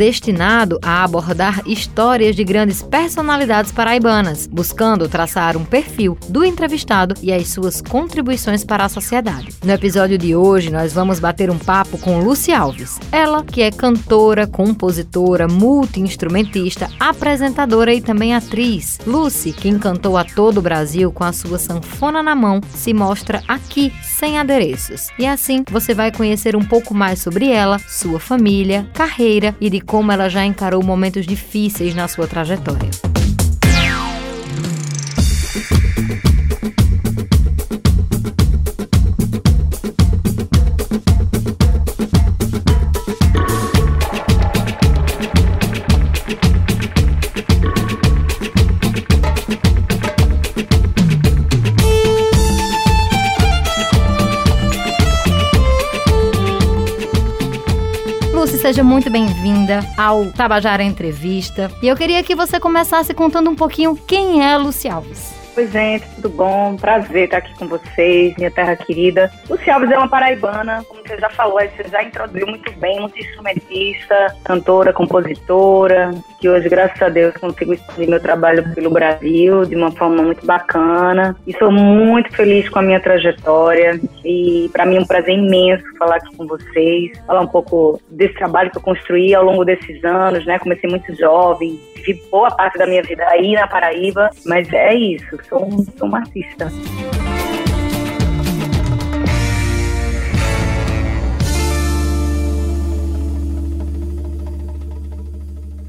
destinado a abordar histórias de grandes personalidades paraibanas, buscando traçar um perfil do entrevistado e as suas contribuições para a sociedade. No episódio de hoje, nós vamos bater um papo com Lucy Alves. Ela, que é cantora, compositora, multi-instrumentista, apresentadora e também atriz. Lucy, que encantou a todo o Brasil com a sua sanfona na mão, se mostra aqui sem adereços. E assim você vai conhecer um pouco mais sobre ela, sua família, carreira e de como ela já encarou momentos difíceis na sua trajetória. Seja muito bem-vinda ao Tabajara Entrevista. E eu queria que você começasse contando um pouquinho quem é Luci Alves. Oi, gente, tudo bom? Prazer estar aqui com vocês, minha terra querida. Luci Alves é uma paraibana, como você já falou, você já introduziu muito bem, muito instrumentista, cantora, compositora, que hoje, graças a Deus, consigo expandir meu trabalho pelo Brasil de uma forma muito bacana. E sou muito feliz com a minha trajetória. E para mim é um prazer imenso falar aqui com vocês, falar um pouco desse trabalho que eu construí ao longo desses anos, né? Comecei muito jovem, vivi boa parte da minha vida aí na Paraíba, mas é isso, sou, um, sou uma artista.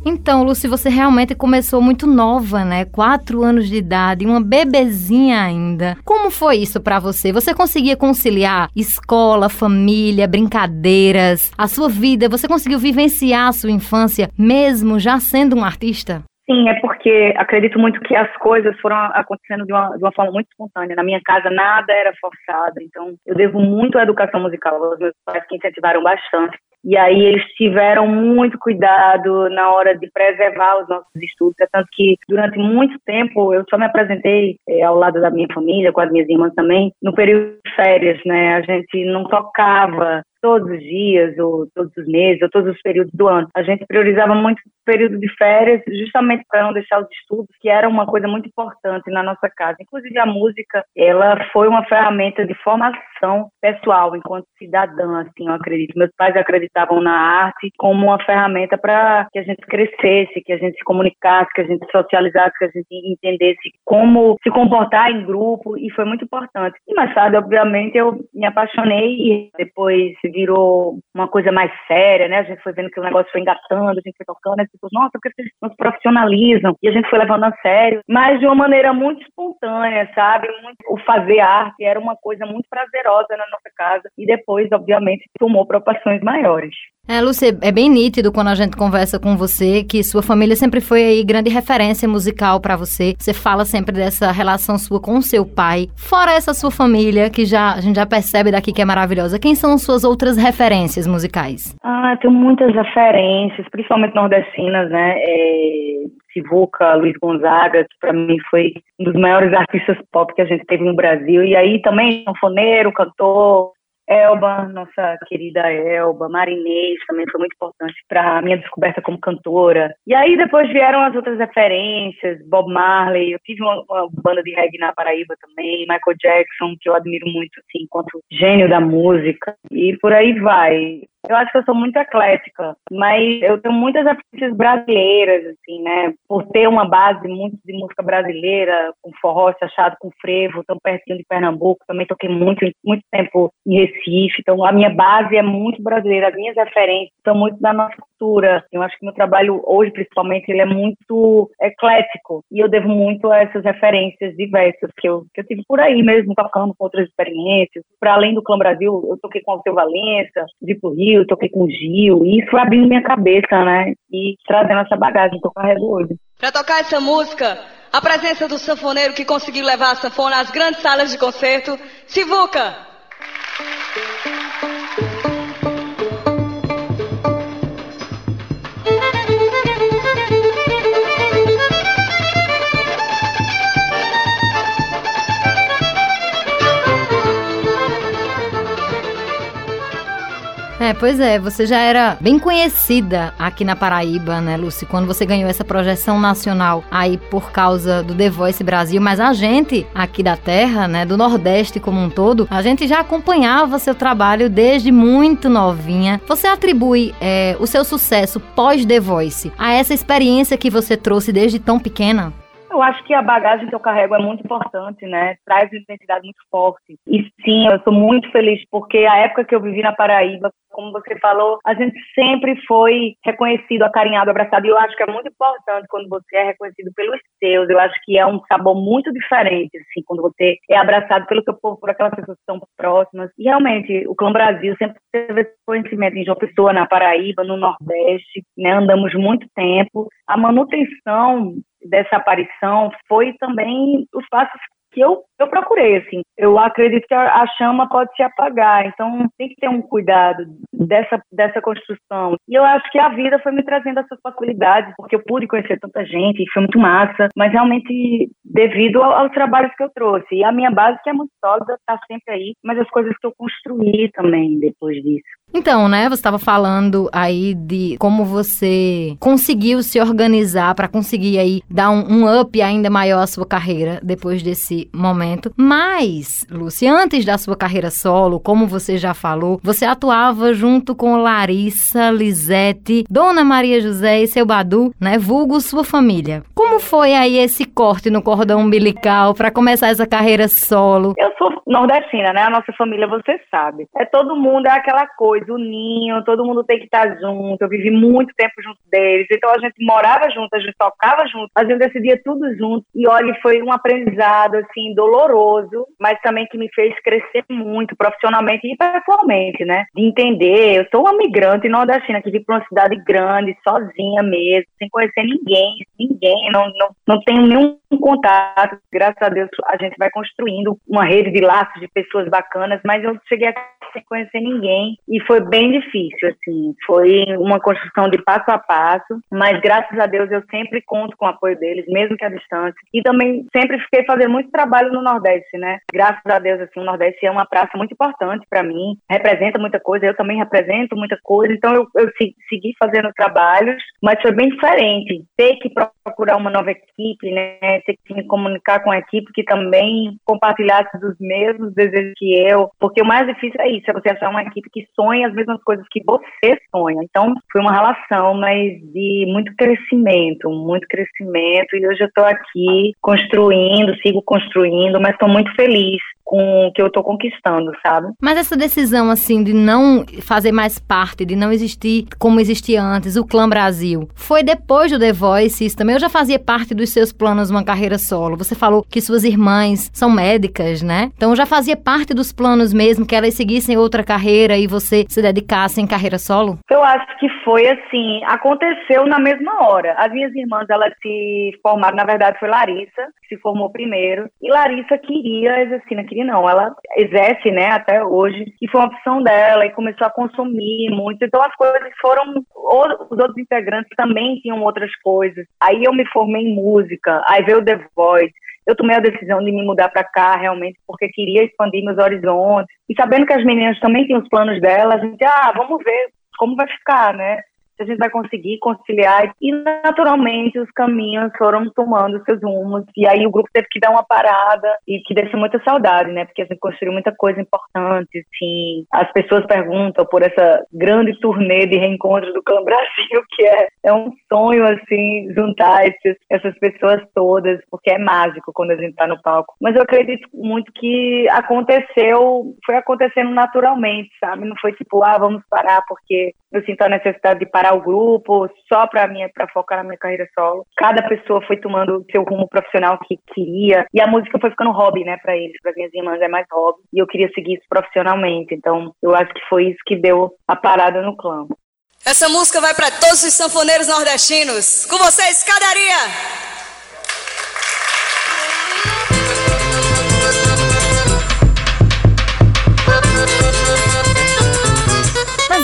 Então, Lucy, você realmente começou muito nova, né? Quatro anos de idade, uma bebezinha ainda. Como foi isso para você? Você conseguia conciliar escola, família, brincadeiras, a sua vida? Você conseguiu vivenciar a sua infância mesmo já sendo um artista? Sim, é porque acredito muito que as coisas foram acontecendo de uma, de uma forma muito espontânea. Na minha casa nada era forçado, então eu devo muito à educação musical. Os meus pais que incentivaram bastante. E aí eles tiveram muito cuidado na hora de preservar os nossos estudos, é tanto que durante muito tempo eu só me apresentei é, ao lado da minha família, com as minhas irmãs também, no período de férias, né? A gente não tocava todos os dias, ou todos os meses, ou todos os períodos do ano. A gente priorizava muito o período de férias, justamente para não deixar os estudos, que era uma coisa muito importante na nossa casa. Inclusive a música, ela foi uma ferramenta de formação pessoal, enquanto cidadã, assim, eu acredito. Meus pais acreditavam na arte como uma ferramenta para que a gente crescesse, que a gente se comunicasse, que a gente socializasse, que a gente entendesse como se comportar em grupo, e foi muito importante. E mais tarde, obviamente, eu me apaixonei e depois virou uma coisa mais séria, né? A gente foi vendo que o negócio foi engatando, a gente foi tocando, as pessoas, nossa, porque vocês nos profissionalizam. E a gente foi levando a sério, mas de uma maneira muito espontânea, sabe? Muito, o fazer arte era uma coisa muito prazerosa na nossa casa e depois, obviamente, tomou proporções maiores. É, Lúcia, é bem nítido quando a gente conversa com você que sua família sempre foi aí grande referência musical para você. Você fala sempre dessa relação sua com seu pai. Fora essa sua família, que já a gente já percebe daqui que é maravilhosa, quem são suas outras referências musicais? Ah, tenho muitas referências, principalmente nordestinas, né? É... Sivuca, Luiz Gonzaga, que para mim foi um dos maiores artistas pop que a gente teve no Brasil. E aí também, sanfoneiro, cantor, Elba, nossa querida Elba, Marinês também foi muito importante para a minha descoberta como cantora. E aí depois vieram as outras referências, Bob Marley, eu tive uma, uma, banda de reggae na Paraíba também, Michael Jackson, que eu admiro muito, assim, enquanto gênio da música, e por aí vai. Eu acho que eu sou muito eclética, mas eu tenho muitas referências brasileiras, assim, né? Por ter uma base muito de música brasileira, com forró, achado com frevo, tão pertinho de Pernambuco. Também toquei muito, muito tempo em Recife. Então, a minha base é muito brasileira. As minhas referências são muito da nossa Eu acho que meu trabalho hoje, principalmente, ele é muito eclético. E eu devo muito a essas referências diversas que eu, que eu tive por aí mesmo, tocando com outras experiências. Para além do Clã Brasil, eu toquei com o Seu Valença, de pro Rio, toquei com Gil, e isso abrindo minha cabeça, né? E trazendo essa bagagem que eu carrego hoje. Para tocar essa música, a presença do sanfoneiro que conseguiu levar a sanfona às grandes salas de concerto, Sivuca! Pois é, você já era bem conhecida aqui na Paraíba, né, Lucy? Quando você ganhou essa projeção nacional aí por causa do The Voice Brasil, mas a gente aqui da terra, né, do Nordeste como um todo, a gente já acompanhava seu trabalho desde muito novinha. Você atribui é, o seu sucesso pós The Voice a essa experiência que você trouxe desde tão pequena? Eu acho que a bagagem que eu carrego é muito importante, né? Traz uma identidade muito forte. E sim, eu sou muito feliz porque a época que eu vivi na Paraíba, como você falou, a gente sempre foi reconhecido, acarinhado, abraçado. E eu acho que é muito importante quando você é reconhecido pelos seus. Eu acho que é um sabor muito diferente, assim, quando você é abraçado pelo seu povo, por aquelas pessoas que estão próximas. E realmente, o Clã Brasil sempre teve esse conhecimento em João Pessoa, na Paraíba, no Nordeste, né? Andamos muito tempo. A manutenção dessa aparição foi também os passos que eu, eu procurei, assim. Eu acredito que a, a, chama pode se apagar, então tem que ter um cuidado dessa, dessa construção. E eu acho que a vida foi me trazendo essas possibilidades, porque eu pude conhecer tanta gente, foi muito massa, mas realmente devido ao, aos trabalhos que eu trouxe. E a minha base, que é muito sólida, está sempre aí, mas as coisas que eu construí também depois disso. Então, né, você estava falando aí de como você conseguiu se organizar para conseguir aí dar um, um, up ainda maior à sua carreira depois desse momento. Mas, Lucy, antes da sua carreira solo, como você já falou, você atuava junto com Larissa, Lisete, Dona Maria José e seu Badu, né, vulgo sua família. Como foi aí esse corte no cordão umbilical para começar essa carreira solo? Eu sou nordestina, né? A nossa família, você sabe. É todo mundo, é aquela coisa o ninho, todo mundo tem que estar junto. Eu vivi muito tempo junto deles. Então a gente morava junto, a gente tocava junto, a gente decidia tudo junto. E olha, foi um aprendizado assim doloroso, mas também que me fez crescer muito profissionalmente e pessoalmente, né? De entender, eu sou uma migrante nordestina que vim para uma cidade grande, sozinha mesmo, sem conhecer ninguém, ninguém, não, não, não tenho nenhum contato. Graças a Deus a gente vai construindo uma rede de de pessoas bacanas, mas eu cheguei aqui sem conhecer ninguém e foi bem difícil, assim. Foi uma construção de passo a passo, mas graças a Deus eu sempre conto com o apoio deles, mesmo que à distância. E também sempre fiquei fazendo muito trabalho no Nordeste, né? Graças a Deus, assim, o Nordeste é uma praça muito importante para mim, representa muita coisa, eu também represento muita coisa, então eu, eu segui fazendo trabalhos, mas foi bem diferente. Ter que procurar uma nova equipe, né? Ter que me comunicar com a equipe que também compartilhasse dos mesmos desejos que eu, porque o mais difícil é isso, é você achar uma equipe que sonha as mesmas coisas que você sonha. Então, foi uma relação, mas de muito crescimento, muito crescimento. E hoje eu estou aqui construindo, sigo construindo, mas estou muito feliz com o que eu tô conquistando, sabe? Mas essa decisão, assim, de não fazer mais parte, de não existir como existia antes, o Clã Brasil, foi depois do The Voice isso também? Eu já fazia parte dos seus planos uma carreira solo. Você falou que suas irmãs são médicas, né? Então já fazia parte dos planos mesmo que elas seguissem outra carreira e você se dedicasse em carreira solo? Eu acho que foi assim, aconteceu na mesma hora. As minhas irmãs, elas se formaram, na verdade foi Larissa, que se formou primeiro, e Larissa queria exercer, queria não, ela exerce, né, até hoje, e foi uma opção dela, e começou a consumir muito, então as coisas foram, os outros integrantes também tinham outras coisas, aí eu me formei em música, aí veio The Voice, eu tomei a decisão de me mudar para cá realmente porque queria expandir meus horizontes, e sabendo que as meninas também tinham os planos delas, a gente, ah, vamos ver como vai ficar, né, a gente vai conseguir conciliar. E, naturalmente, os caminhos foram tomando seus rumos. E aí o grupo teve que dar uma parada e que deixa muita saudade, né? Porque a gente construiu muita coisa importante, assim. As pessoas perguntam por essa grande turnê de reencontro do Clã Brasil, que é, é um sonho, assim, juntar esses, essas pessoas todas, porque é mágico quando a gente tá no palco. Mas eu acredito muito que aconteceu, foi acontecendo naturalmente, sabe? Não foi tipo, ah, vamos parar porque eu sinto a necessidade de parar o grupo só para mim, para focar na minha carreira solo. Cada pessoa foi tomando seu rumo profissional que queria e a música foi ficando hobby, né, para eles, para minhas irmãs é mais hobby e eu queria seguir isso profissionalmente. Então, eu acho que foi isso que deu a parada no clã. Essa música vai para todos os sanfoneiros nordestinos. Com vocês, Cadaria!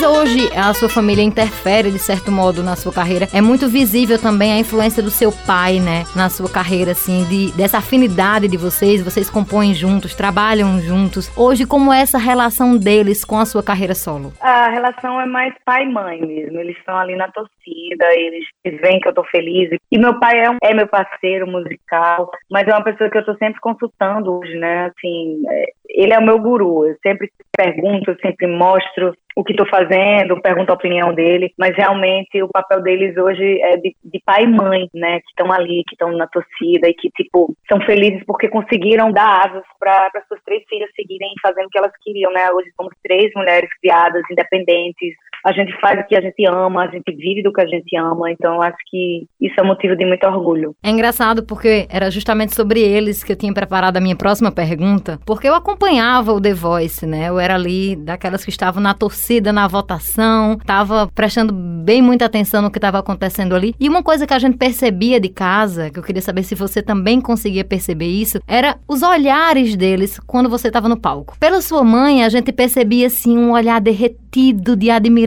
Hoje a sua família interfere de certo modo na sua carreira. É muito visível também a influência do seu pai, né, na sua carreira, assim, de, dessa afinidade de vocês. Vocês compõem juntos, trabalham juntos. Hoje, como é essa relação deles com a sua carreira solo? A relação é mais pai e mãe mesmo. Eles estão ali na torcida, eles veem que eu tô feliz. E meu pai é, um, é meu parceiro musical, mas é uma pessoa que eu tô sempre consultando hoje, né? Assim, é, ele é o meu guru. Eu sempre pergunto, eu sempre mostro o que estou fazendo, pergunto a opinião dele, mas realmente o papel deles hoje é de, de pai e mãe, né, que estão ali, que estão na torcida e que, tipo, são felizes porque conseguiram dar asas para suas três filhas seguirem fazendo o que elas queriam, né? Hoje somos três mulheres criadas, independentes, a gente faz o que a gente ama, a gente vive do que a gente ama, então eu acho que isso é motivo de muito orgulho. É engraçado porque era justamente sobre eles que eu tinha preparado a minha próxima pergunta, porque eu acompanhava o The Voice, né? Eu era ali daquelas que estavam na torcida na votação, estava prestando bem muita atenção no que estava acontecendo ali. E uma coisa que a gente percebia de casa, que eu queria saber se você também conseguia perceber isso, era os olhares deles quando você estava no palco. Pela sua mãe, a gente percebia assim um olhar derretido de admiração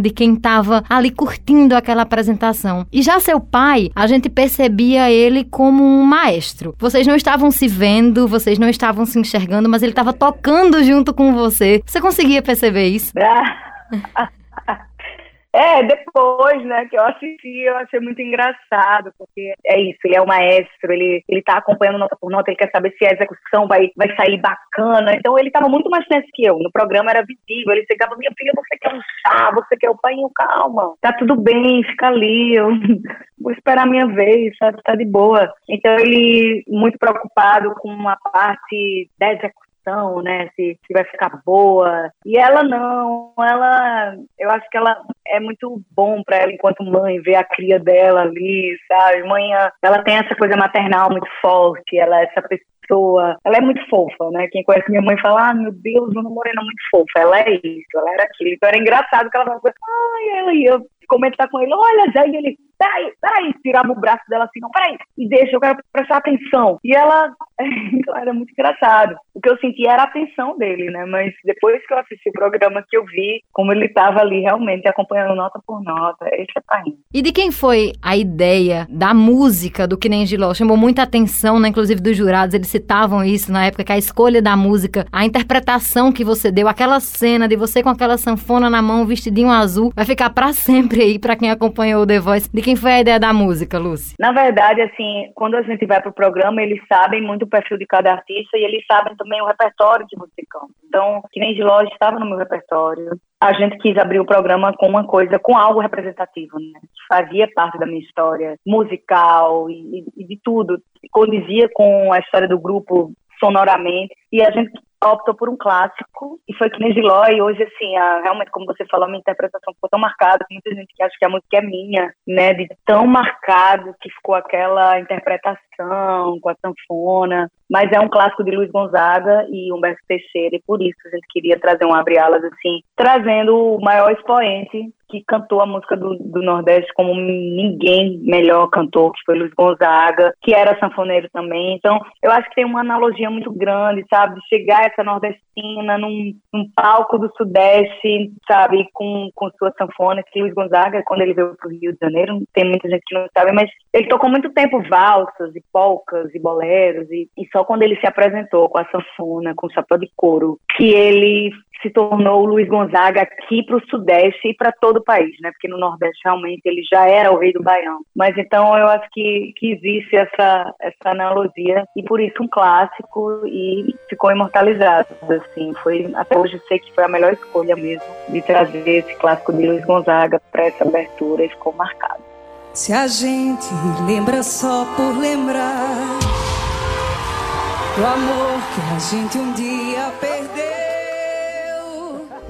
de quem estava ali curtindo aquela apresentação. E já seu pai, a gente percebia ele como um maestro. Vocês não estavam se vendo, vocês não estavam se enxergando, mas ele estava tocando junto com você. Você conseguia perceber isso? É, depois, né, que eu assisti, eu achei muito engraçado, porque é isso, ele é o maestro, ele, ele tá acompanhando nota por nota, ele quer saber se a execução vai, vai sair bacana, então ele tava muito mais tenso que eu, no programa era visível, ele chegava, minha filha, você quer um chá, você quer o pai, calma, tá tudo bem, fica ali, eu vou esperar a minha vez, tá, tá de boa. Então ele, muito preocupado com a parte da execução, né? Se, se vai ficar boa. E ela não, ela, eu acho que ela é muito bom para ela enquanto mãe ver a cria dela ali, sabe? Mãe, ela tem essa coisa maternal muito forte, ela é essa pessoa, ela é muito fofa, né? Quem conhece minha mãe fala, ah, meu Deus, Dona Morena é muito fofa. Ela é isso, ela era aquilo. Então era engraçado que ela falava, ai, ela ia comentar com ele, olha, Zé, e ele, peraí, peraí, tirava o braço dela assim, não, peraí, e deixa, eu quero prestar atenção. E ela, então era muito engraçado. O que eu senti era a atenção dele, né? Mas depois que eu assisti o programa, que eu vi como ele estava ali realmente acompanhando nota por nota, esse é pai. E de quem foi a ideia da música do Que Nem Giló? Chamou muita atenção, né? Inclusive dos jurados, eles citavam isso na época, que a escolha da música, a interpretação que você deu, aquela cena de você com aquela sanfona na mão, vestidinho azul, vai ficar para sempre aí para quem acompanhou o The Voice. De quem foi a ideia da música, Lucy? Na verdade, assim, quando a gente vai pro programa, eles sabem muito o perfil de cada artista e eles sabem também o repertório que você canta. Então, que nem de loja estava no meu repertório. A gente quis abrir o programa com uma coisa, com algo representativo, né? Que fazia parte da minha história musical e, e de tudo. Condizia com a história do grupo sonoramente. E a gente optou por um clássico e foi que nem Giló e hoje assim a, realmente como você falou a minha interpretação ficou tão marcada muita gente que acha que a música é minha né de tão marcado que ficou aquela interpretação com a sanfona. Mas é um clássico de Luiz Gonzaga e Humberto Teixeira e por isso a gente queria trazer um abre-alas assim trazendo o maior expoente que cantou a música do, do, Nordeste como ninguém melhor cantou, que foi Luiz Gonzaga, que era sanfoneiro também. Então, eu acho que tem uma analogia muito grande, sabe? Chegar essa nordestina num, num palco do Sudeste, sabe? Com, com sua sanfona, que Luiz Gonzaga, quando ele veio para o Rio de Janeiro, tem muita gente que não sabe, mas ele tocou muito tempo valsas e polcas e boleros, e, e só quando ele se apresentou com a sanfona, com o chapéu de couro, que ele se tornou o Luiz Gonzaga aqui para o Sudeste e para todo país, né? Porque no Nordeste realmente ele já era o rei do Baião. Mas então eu acho que, que existe essa, essa analogia e por isso um clássico e ficou imortalizado, assim. Foi, até hoje sei que foi a melhor escolha mesmo de trazer esse clássico de Luiz Gonzaga para essa abertura e ficou marcado. Se a gente lembra só por lembrar do amor que a gente um dia perdeu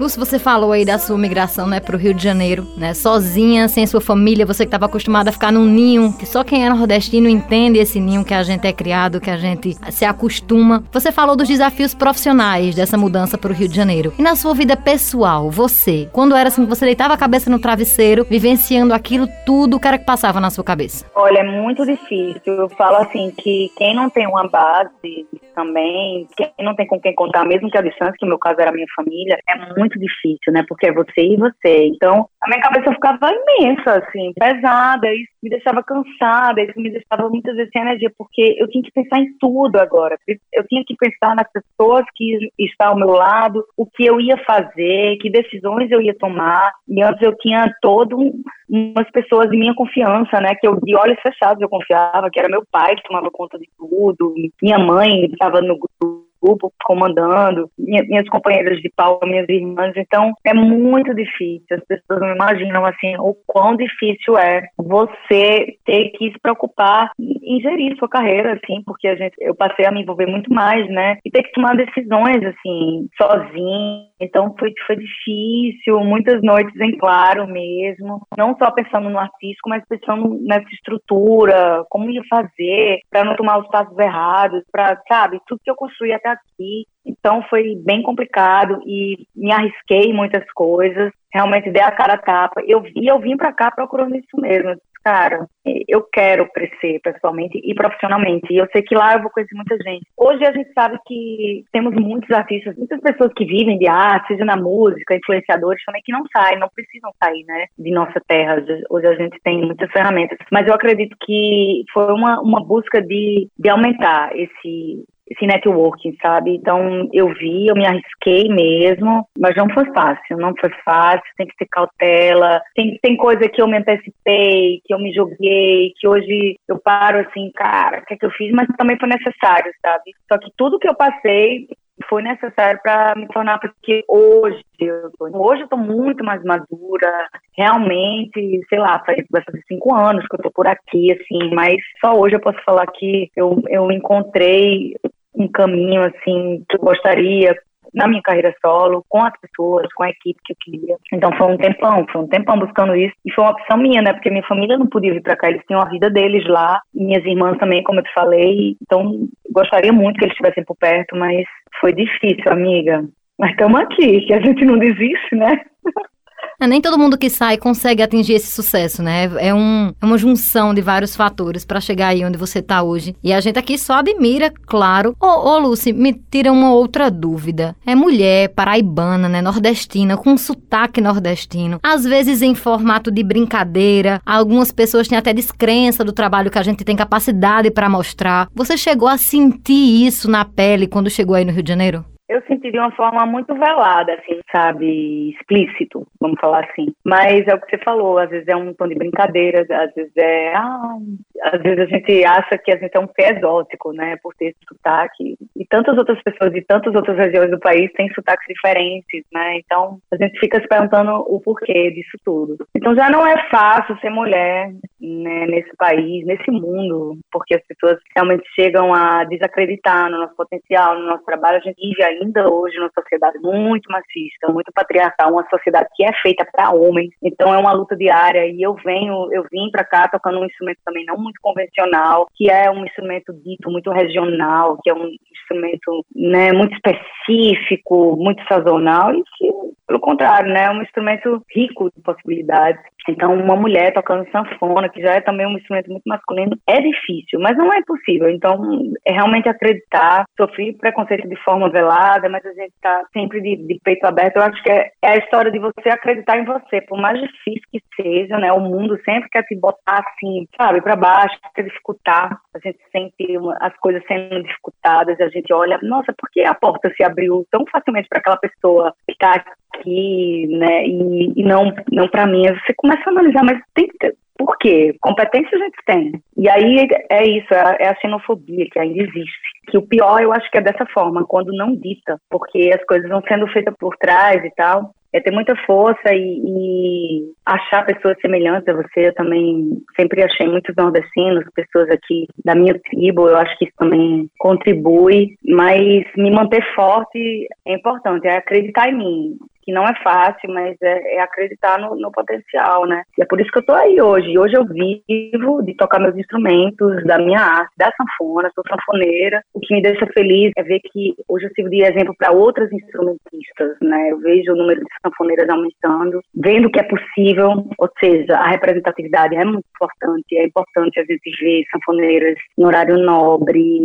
Lúcio, você falou aí da sua migração, né, pro Rio de Janeiro, né, sozinha, sem sua família, você que estava acostumada a ficar num ninho, que só quem é nordestino entende esse ninho que a gente é criado, que a gente se acostuma. Você falou dos desafios profissionais dessa mudança pro Rio de Janeiro. E na sua vida pessoal, você, quando era assim, você deitava a cabeça no travesseiro, vivenciando aquilo tudo, o que era que passava na sua cabeça? Olha, é muito difícil. Eu falo assim que quem não tem uma base também, quem não tem com quem contar, mesmo que a distância, que no meu caso era a minha família, é muito muito difícil, né? Porque é você e você. Então, a minha cabeça ficava imensa, assim, pesada, isso me deixava cansada, isso me deixava muitas vezes sem energia, porque eu tinha que pensar em tudo agora. Eu tinha que pensar nas pessoas que estão ao meu lado, o que eu ia fazer, que decisões eu ia tomar. E antes eu tinha todo um, umas pessoas de minha confiança, né? Que eu de olhos fechados eu confiava, que era meu pai que tomava conta de tudo, minha mãe estava no grupo grupo comandando, minhas companheiras de pau, minhas irmãs. Então, é muito difícil. As pessoas não imaginam, assim, o quão difícil é você ter que se preocupar em gerir sua carreira, assim, porque a gente, eu passei a me envolver muito mais, né? E ter que tomar decisões, assim, sozinha. Então, foi, foi difícil, muitas noites em claro mesmo. Não só pensando no artístico, mas pensando nessa estrutura, como ia fazer para não tomar os passos errados, para, sabe, tudo que eu construí até aqui. Então foi bem complicado e me arrisquei em muitas coisas. Realmente dei a cara a tapa. Eu, e eu vim para cá procurando isso mesmo. Cara, eu quero crescer pessoalmente e profissionalmente. E eu sei que lá eu vou conhecer muita gente. Hoje a gente sabe que temos muitos artistas, muitas pessoas que vivem de arte, seja na música, influenciadores também, que não saem, não precisam sair, né, de nossa terra. Hoje a gente tem muitas ferramentas. Mas eu acredito que foi uma, uma busca de, de aumentar esse, esse networking, sabe? Então eu vi, eu me arrisquei mesmo, mas não foi fácil, não foi fácil, tem que ter cautela, tem, tem coisa que eu me antecipei, que eu me joguei, que hoje eu paro assim, cara, o que é que eu fiz? Mas também foi necessário, sabe? Só que tudo que eu passei foi necessário para me tornar, porque hoje eu tô, hoje eu tô muito mais madura, realmente, sei lá, faz, cinco anos que eu tô por aqui, assim, mas só hoje eu posso falar que eu, eu encontrei um caminho assim que eu gostaria na minha carreira solo, com as pessoas, com a equipe que eu queria. Então foi um tempão, foi um tempão buscando isso. E foi uma opção minha, né? Porque minha família não podia vir para cá, eles tinham a vida deles lá, minhas irmãs também, como eu te falei. Então gostaria muito que eles estivessem por perto, mas foi difícil, amiga. Mas estamos aqui, que a gente não desiste, né? É, nem todo mundo que sai consegue atingir esse sucesso, né? É, um, é uma junção de vários fatores para chegar aí onde você tá hoje. E a gente aqui só admira, claro. Ô, ô Lucy, me tira uma outra dúvida. É mulher, paraibana, né? Nordestina, com sotaque nordestino. Às vezes em formato de brincadeira. Algumas pessoas têm até descrença do trabalho que a gente tem capacidade para mostrar. Você chegou a sentir isso na pele quando chegou aí no Rio de Janeiro? Eu senti de uma forma muito velada, assim, sabe, explícito, vamos falar assim. Mas é o que você falou, às vezes é um tom de brincadeira, às vezes é, ah, às vezes a gente acha que a gente é um pé exótico, né, por ter sotaque. E tantas outras pessoas de tantas outras regiões do país têm sotaques diferentes, né, então a gente fica se perguntando o porquê disso tudo. Então já não é fácil ser mulher, né, nesse país, nesse mundo, porque as pessoas realmente chegam a desacreditar no nosso potencial, no nosso trabalho, a gente vive ainda hoje numa sociedade muito machista, muito patriarcal, uma sociedade que é feita para homens. Então é uma luta diária e eu venho, eu vim para cá tocando um instrumento também não muito convencional, que é um instrumento dito muito regional, que é um instrumento, né, muito específico, muito sazonal e que pelo contrário, né, é um instrumento rico de possibilidades. Então, uma mulher tocando sanfona, que já é também um instrumento muito masculino, é difícil, mas não é impossível. Então, é realmente acreditar. Sofri preconceito de forma velada, mas a gente está sempre de, de, peito aberto. Eu acho que é, é, a história de você acreditar em você, por mais difícil que seja, né? O mundo sempre quer te botar assim, sabe, para baixo, quer dificultar. A gente sente uma, as coisas sendo dificultadas, a gente olha, nossa, por que a porta se abriu tão facilmente para aquela pessoa que está aqui, né? E, e não, não para mim. Você começa a analisar, mas tem que ter. Por quê? Competência a gente tem. E aí é isso, é, é a xenofobia que ainda existe. Que o pior eu acho que é dessa forma, quando não dita, porque as coisas vão sendo feitas por trás e tal é ter muita força e, e, achar pessoas semelhantes a você. Eu também sempre achei muitos nordestinos, pessoas aqui da minha tribo. Eu acho que isso também contribui, mas me manter forte é importante, é acreditar em mim que não é fácil, mas é, é acreditar no, no, potencial, né? E é por isso que eu tô aí hoje. Hoje eu vivo de tocar meus instrumentos, da minha arte, da sanfona, sou sanfoneira. O que me deixa feliz é ver que hoje eu sirvo de exemplo para outras instrumentistas, né? Eu vejo o número de sanfoneiras aumentando, vendo que é possível, ou seja, a representatividade é muito importante, é importante a gente ver sanfoneiras no horário nobre,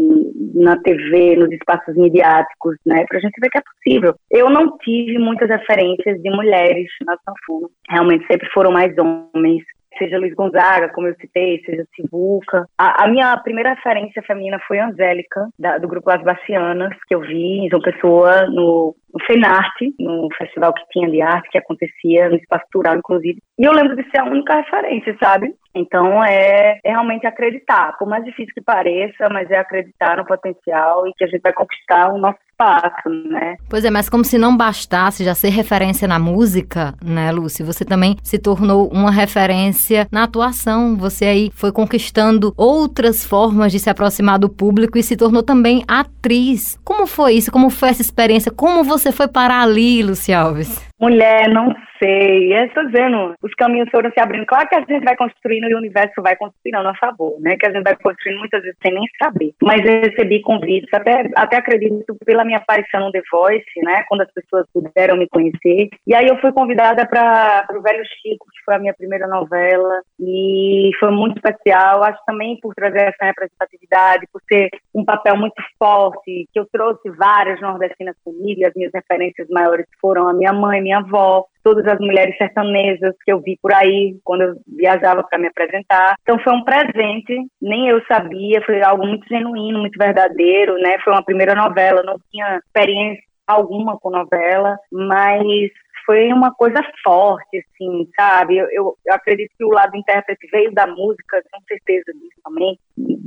na TV, nos espaços midiáticos, né? Pra gente ver que é possível. Eu não tive muitas referências de mulheres na sanfona. Realmente sempre foram mais homens seja Luiz Gonzaga, como eu citei, seja Sivuca. A, a minha primeira referência feminina foi Angélica, da, do grupo As Bacianas, que eu vi em João Pessoa, no, no FENARTE, no festival que tinha de arte, que acontecia no Espaço Cultural, inclusive. E eu lembro de ser a única referência, sabe? Então é, é, realmente acreditar, por mais difícil que pareça, mas é acreditar no potencial e que a gente vai conquistar o nosso espaço, né? Pois é, mas como se não bastasse já ser referência na música, né, Lúcia? Você também se tornou uma referência na atuação. Você aí foi conquistando outras formas de se aproximar do público e se tornou também atriz. Como foi isso? Como foi essa experiência? Como você foi parar ali, Lúcia Alves? Mulher, não sei. É, estou dizendo, os caminhos foram se abrindo. Claro que a gente vai construindo e o universo vai conspirando a favor, né? Que a gente vai construindo muitas vezes sem nem saber. Mas eu recebi convites, até, até acredito pela minha aparição no The Voice, né? Quando as pessoas puderam me conhecer. E aí eu fui convidada para o Velho Chico, que foi a minha primeira novela. E foi muito especial. Acho também por trazer essa representatividade, por ser um papel muito forte, que eu trouxe várias nordestinas comigo. E as minhas referências maiores foram a minha mãe, minha avó, todas as mulheres sertanejas que eu vi por aí quando eu viajava para me apresentar. Então foi um presente, nem eu sabia, foi algo muito genuíno, muito verdadeiro, né? Foi uma primeira novela, não tinha experiência alguma com novela, mas foi uma coisa forte, assim, sabe? Eu, eu, acredito que o lado intérprete veio da música, com certeza disso também.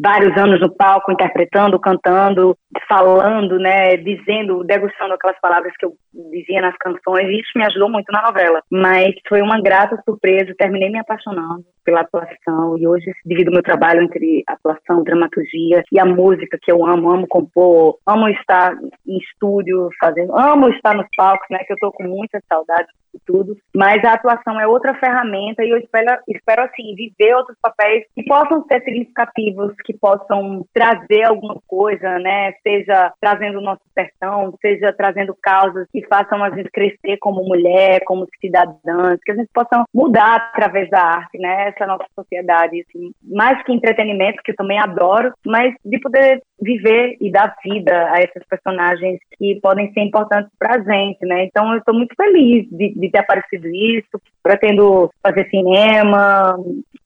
Vários anos no palco, interpretando, cantando, falando, né, dizendo, degustando aquelas palavras que eu dizia nas canções, e isso me ajudou muito na novela. Mas foi uma grata surpresa, terminei me apaixonando pela atuação e hoje divido meu trabalho entre atuação, dramaturgia e a música que eu amo, amo compor, amo estar em estúdio fazendo, amo estar nos palcos, né, que eu tô com muita saudade that tudo, mas a atuação é outra ferramenta e eu espero, espero assim, viver outros papéis que possam ser significativos, que possam trazer alguma coisa, né, seja trazendo o nosso sertão, seja trazendo causas que façam a gente crescer como mulher, como cidadãs, que a gente possa mudar através da arte, né, essa nossa sociedade, assim, mais que entretenimento, que eu também adoro, mas de poder viver e dar vida a esses personagens que podem ser importantes para a gente, né? Então eu estou muito feliz de, de ter aparecido isso, pretendo fazer cinema,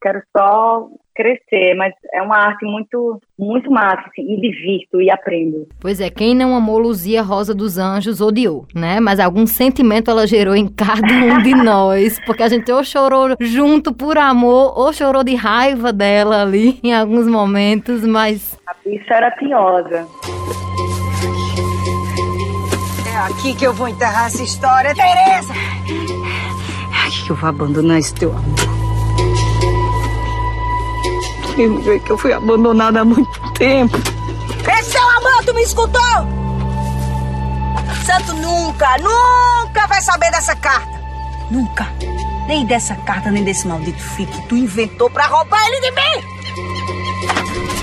quero só crescer, mas é uma arte muito, muito massa, assim, e divirto e aprendo. Pois é, quem não amou Luzia Rosa dos Anjos odiou, né? Mas algum sentimento ela gerou em cada um de nós, porque a gente ou chorou junto por amor, ou chorou de raiva dela ali em alguns momentos, mas... A bicha era tinhosa. É aqui que eu vou enterrar essa história, Tereza! Que eu vou abandonar esse teu amor primo ver que eu fui abandonada há muito tempo. Esse seu amor, tu me escutou? Santo nunca, nunca vai saber dessa carta. Nunca. Nem dessa carta, nem desse maldito filho que tu inventou pra roubar ele de mim.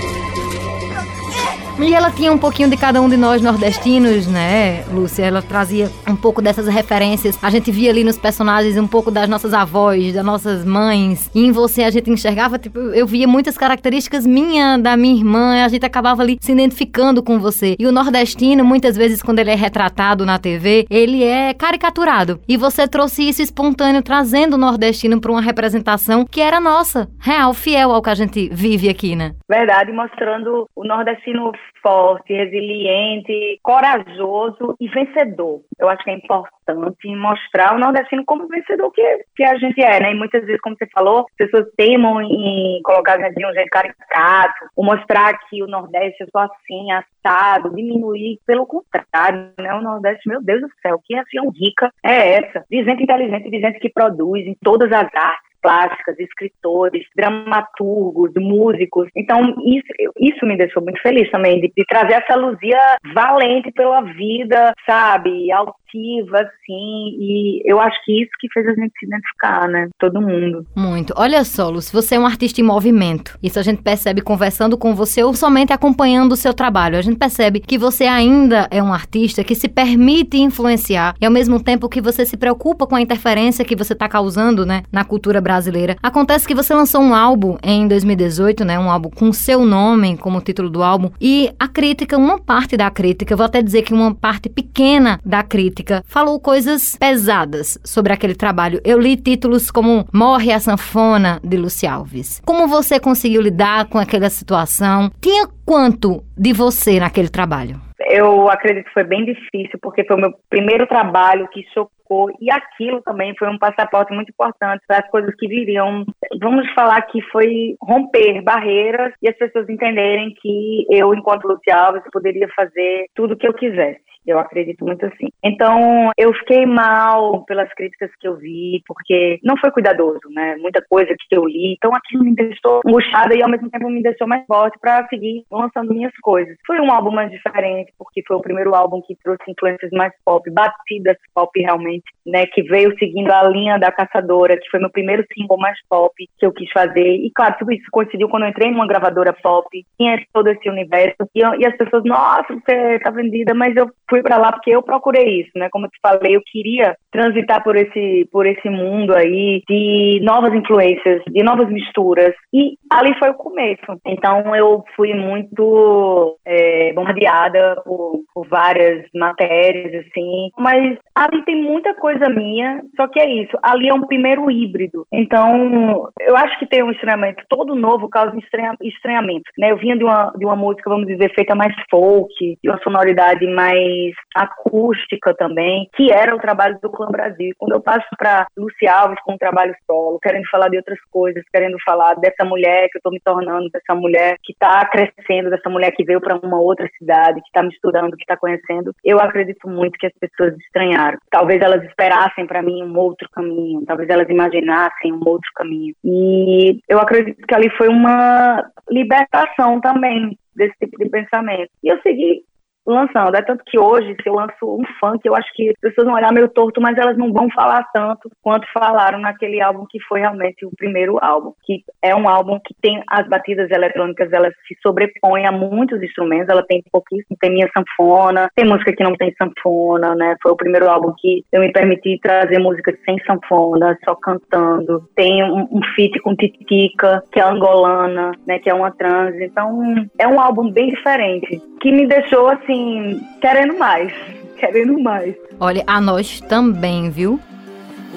E ela tinha um pouquinho de cada um de nós nordestinos, né, Lúcia? Ela trazia um pouco dessas referências. A gente via ali nos personagens um pouco das nossas avós, das nossas mães. E em você a gente enxergava, tipo, eu via muitas características minha, da minha irmã. A gente acabava ali se identificando com você. E o nordestino, muitas vezes, quando ele é retratado na TV, ele é caricaturado. E você trouxe isso espontâneo, trazendo o nordestino para uma representação que era nossa, real, fiel ao que a gente vive aqui, né? Verdade, mostrando o nordestino forte, resiliente, corajoso e vencedor. Eu acho que é importante mostrar o nordestino como vencedor que, que a gente é, né? E muitas vezes, como você falou, as pessoas temam em colocar de um jeito caricato, ou mostrar que o Nordeste é só assim, assado, diminuir. Pelo contrário, né? O Nordeste, meu Deus do céu, que região rica é essa? De gente inteligente, de gente que produz em todas as artes plásticas, escritores, dramaturgos, músicos. Então, isso, isso me deixou muito feliz também, de, de trazer essa Luzia valente pela vida, sabe? Altiva, assim. E eu acho que isso que fez a gente se identificar, né? Todo mundo. Muito. Olha só, Luz, você é um artista em movimento. Isso a gente percebe conversando com você ou somente acompanhando o seu trabalho. A gente percebe que você ainda é um artista que se permite influenciar e ao mesmo tempo que você se preocupa com a interferência que você está causando, né, na cultura brasileira brasileira. Acontece que você lançou um álbum em 2018, né? Um álbum com seu nome como título do álbum e a crítica, uma parte da crítica, vou até dizer que uma parte pequena da crítica falou coisas pesadas sobre aquele trabalho. Eu li títulos como Morre a Sanfona de Luci Alves. Como você conseguiu lidar com aquela situação? Tinha quanto de você naquele trabalho? Eu acredito que foi bem difícil, porque foi o meu primeiro trabalho que chocou, e aquilo também foi um passaporte muito importante para as coisas que viriam. Vamos falar que foi romper barreiras e as pessoas entenderem que eu, enquanto Luci Alves, poderia fazer tudo o que eu quisesse. Eu acredito muito assim. Então, eu fiquei mal pelas críticas que eu vi, porque não foi cuidadoso, né? Muita coisa que eu li. Então, aquilo me deixou angustiada e, ao mesmo tempo, me deixou mais forte para seguir lançando minhas coisas. Foi um álbum mais diferente, porque foi o primeiro álbum que trouxe influências mais pop, batidas pop realmente, né? Que veio seguindo a linha da Caçadora, que foi meu primeiro single mais pop que eu quis fazer. E, claro, tudo isso coincidiu quando eu entrei numa gravadora pop, tinha todo esse universo. E, e as pessoas, nossa, você tá vendida, mas eu fui para lá porque eu procurei isso, né? Como eu te falei, eu queria transitar por esse por esse mundo aí de novas influências, de novas misturas e ali foi o começo. Então eu fui muito é, bombardeada por, por várias matérias assim, mas ali tem muita coisa minha. Só que é isso, ali é um primeiro híbrido. Então eu acho que tem um estranhamento todo novo causa estranha, estranhamento, né? Eu vinha de uma de uma música, vamos dizer, feita mais folk, de uma sonoridade mais acústica também, que era o trabalho do Clã Brasil. Quando eu passo para Luci Alves com um trabalho solo, querendo falar de outras coisas, querendo falar dessa mulher que eu estou me tornando, dessa mulher que está crescendo, dessa mulher que veio para uma outra cidade, que está misturando, que está conhecendo, eu acredito muito que as pessoas estranharam. Talvez elas esperassem para mim um outro caminho, talvez elas imaginassem um outro caminho. E eu acredito que ali foi uma libertação também desse tipo de pensamento. E eu segui lançando. É tanto que hoje, se eu lanço um funk, eu acho que as pessoas vão olhar meio torto, mas elas não vão falar tanto quanto falaram naquele álbum que foi realmente o primeiro álbum, que é um álbum que tem as batidas eletrônicas, elas se sobrepõem a muitos instrumentos, ela tem pouquíssimo, tem minha sanfona, tem música que não tem sanfona, né? Foi o primeiro álbum que eu me permiti trazer músicas sem sanfona, só cantando. Tem um, um feat com Titica, que é angolana, né? Que é uma trans. Então, é um álbum bem diferente, que me deixou assim assim, querendo mais, querendo mais. Olha, a nós também, viu?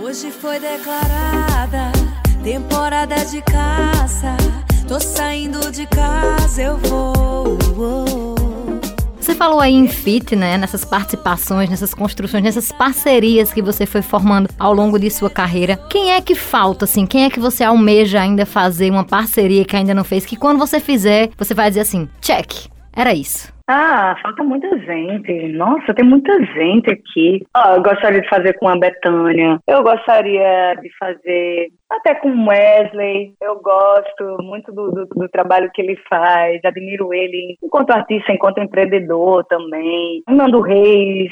Hoje foi declarada temporada de caça. Tô saindo de casa, eu vou. Você falou aí em fit, né? Nessas participações, nessas construções, nessas parcerias que você foi formando ao longo de sua carreira. Quem é que falta, assim? Quem é que você almeja ainda fazer uma parceria que ainda não fez? Que quando você fizer, você vai dizer assim: check, era isso. Ah, falta muita gente. Nossa, tem muita gente aqui. Oh, eu gostaria de fazer com a Betânia. Eu gostaria de fazer até com o Wesley. Eu gosto muito do, do, do, trabalho que ele faz. Admiro ele enquanto artista, enquanto empreendedor também. Nando Reis.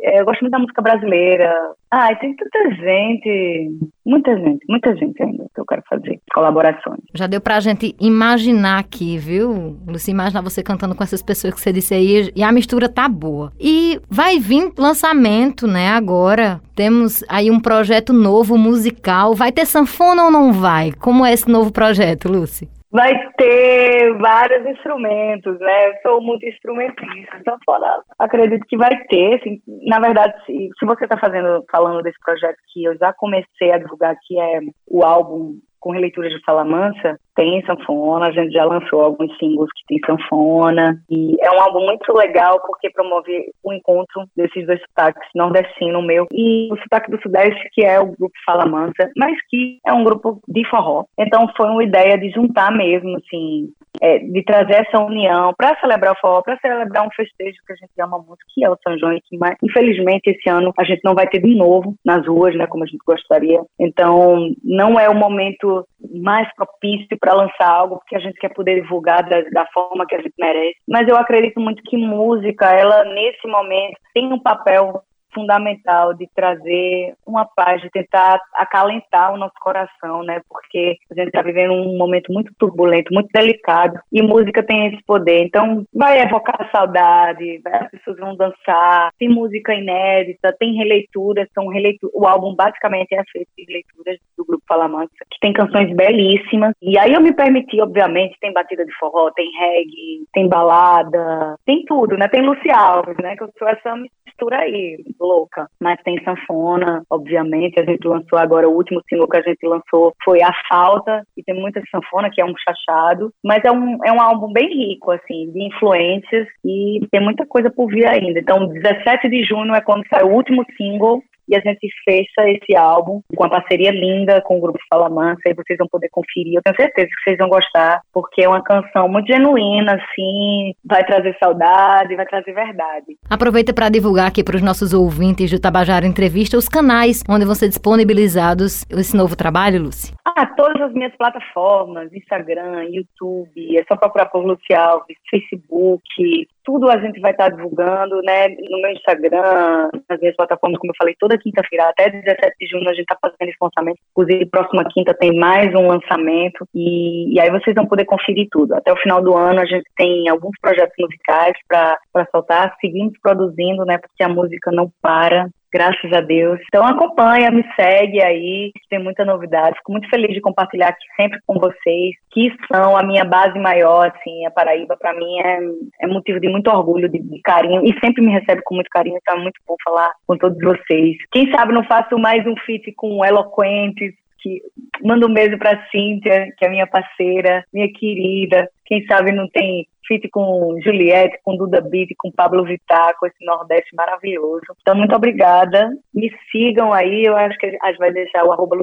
É, eu gosto muito da música brasileira. Ai, tem tanta gente, muita gente, muita gente ainda que eu quero fazer colaborações. Já deu pra gente imaginar aqui, viu? Lucy, imaginar você cantando com essas pessoas que você disse aí e a mistura tá boa. E vai vir lançamento, né, agora. Temos aí um projeto novo musical. Vai ter sanfona ou não vai? Como é esse novo projeto, Lucy? Vai ter vários instrumentos, né? Eu sou muito instrumentista, então fora, acredito que vai ter. Assim, na verdade, se, se você está fazendo, falando desse projeto que eu já comecei a divulgar, que é o álbum com releituras de Fala Mansa, tem sanfona, a gente já lançou alguns símbolos que tem sanfona, e é um álbum muito legal porque promove o encontro desses dois sotaques, nordestino meu e o sotaque do Sudeste, que é o grupo Fala Mansa, mas que é um grupo de forró. Então foi uma ideia de juntar mesmo, assim, é, de trazer essa união para celebrar o forró, para celebrar um festejo que a gente ama muito, que é o São João, que infelizmente esse ano a gente não vai ter de novo nas ruas, né, como a gente gostaria. Então não é o momento mais propício para lançar algo, porque a gente quer poder divulgar da, da, forma que a gente merece. Mas eu acredito muito que música, ela nesse momento tem um papel fundamental de trazer uma paz, de tentar acalentar o nosso coração, né? Porque a gente está vivendo um momento muito turbulento, muito delicado, e música tem esse poder. Então, vai evocar saudade, as pessoas vão dançar, tem música inédita, tem releituras, são releituras. O álbum basicamente é feito de leituras do grupo Falamansa, que tem canções belíssimas. E aí eu me permiti, obviamente, tem batida de forró, tem reggae, tem balada, tem tudo, né? Tem Luci Alves, né? Que eu sou essa mistura aí, louca. Mas tem sanfona, obviamente. A gente lançou agora, o último single que a gente lançou foi A Falta, e tem muita sanfona, que é um chachado. Mas é um, é um álbum bem rico, assim, de influências e tem muita coisa por vir ainda. Então, 17 de junho é quando sai o último single e a gente fecha esse álbum com uma parceria linda com o grupo Fala Mansa e vocês vão poder conferir. Eu tenho certeza que vocês vão gostar, porque é uma canção muito genuína, assim, vai trazer saudade, vai trazer verdade. Aproveita para divulgar aqui para os nossos ouvintes do Tabajara Entrevista os canais onde vão ser disponibilizados esse novo trabalho, Lucy. Ah, todas as minhas plataformas, Instagram, YouTube, é só procurar por Luci Alves, Facebook, tudo a gente vai estar divulgando, né, no meu Instagram, nas minhas plataformas, como eu falei, quinta-feira, até 17 de junho, a gente está fazendo esse lançamento. Inclusive, próxima quinta tem mais um lançamento e, e, aí vocês vão poder conferir tudo. Até o final do ano, a gente tem alguns projetos musicais para soltar. Seguimos produzindo, né, porque a música não para graças a Deus. Então acompanha, me segue aí, tem muita novidade. Fico muito feliz de compartilhar aqui sempre com vocês, que são a minha base maior, assim, a Paraíba para mim é, é motivo de muito orgulho, de, de, carinho e sempre me recebe com muito carinho, então é muito bom falar com todos vocês. Quem sabe não faço mais um feat com Eloquentes, que manda um beijo para Cíntia, que é minha parceira, minha querida. Quem sabe não tem feat com Juliette, com Duda Beat, com Pablo Vittar, com esse Nordeste maravilhoso. Então, muito obrigada. Me sigam aí, eu acho que a gente vai deixar o arroba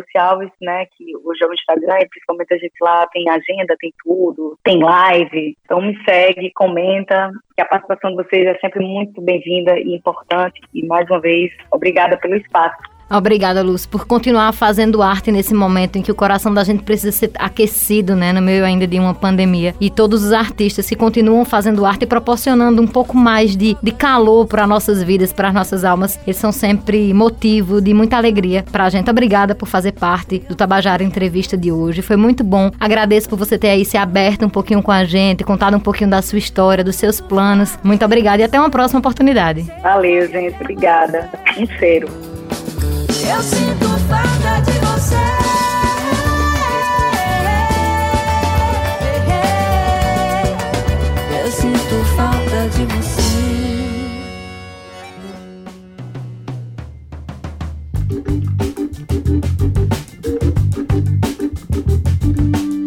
né, que hoje é o Instagram, e principalmente a gente lá tem agenda, tem tudo, tem live. Então, me segue, comenta, que a participação de vocês é sempre muito bem-vinda e importante. E, mais uma vez, obrigada pelo espaço. Obrigada, Luz, por continuar fazendo arte nesse momento em que o coração da gente precisa ser aquecido, né, no meio ainda de uma pandemia. E todos os artistas que continuam fazendo arte e proporcionando um pouco mais de, de calor para nossas vidas, para nossas almas, eles são sempre motivo de muita alegria para a gente. Obrigada por fazer parte do Tabajara Entrevista de hoje. Foi muito bom. Agradeço por você ter aí se aberto um pouquinho com a gente, contado um pouquinho da sua história, dos seus planos. Muito obrigada e até uma próxima oportunidade. Valeu, gente. Obrigada. Cheiro. Eu sinto falta de você.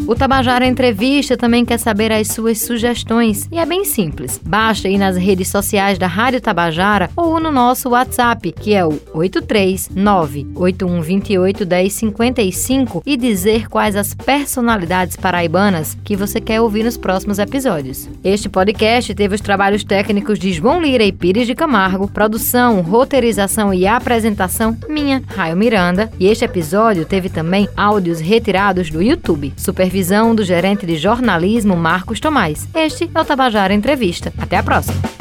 O Tabajara Entrevista também quer saber as suas sugestões e é bem simples. Basta ir nas redes sociais da Rádio Tabajara ou no nosso WhatsApp, que é o 839-8128-1055 e dizer quais as personalidades paraibanas que você quer ouvir nos próximos episódios. Este podcast teve os trabalhos técnicos de João Lira e Pires de Camargo, produção, roteirização e apresentação minha, Raio Miranda, e este episódio teve também áudios retirados do YouTube. Supervisão supervisão do gerente de jornalismo Marcos Tomás. Este é o Tabajara Entrevista. Até a próxima.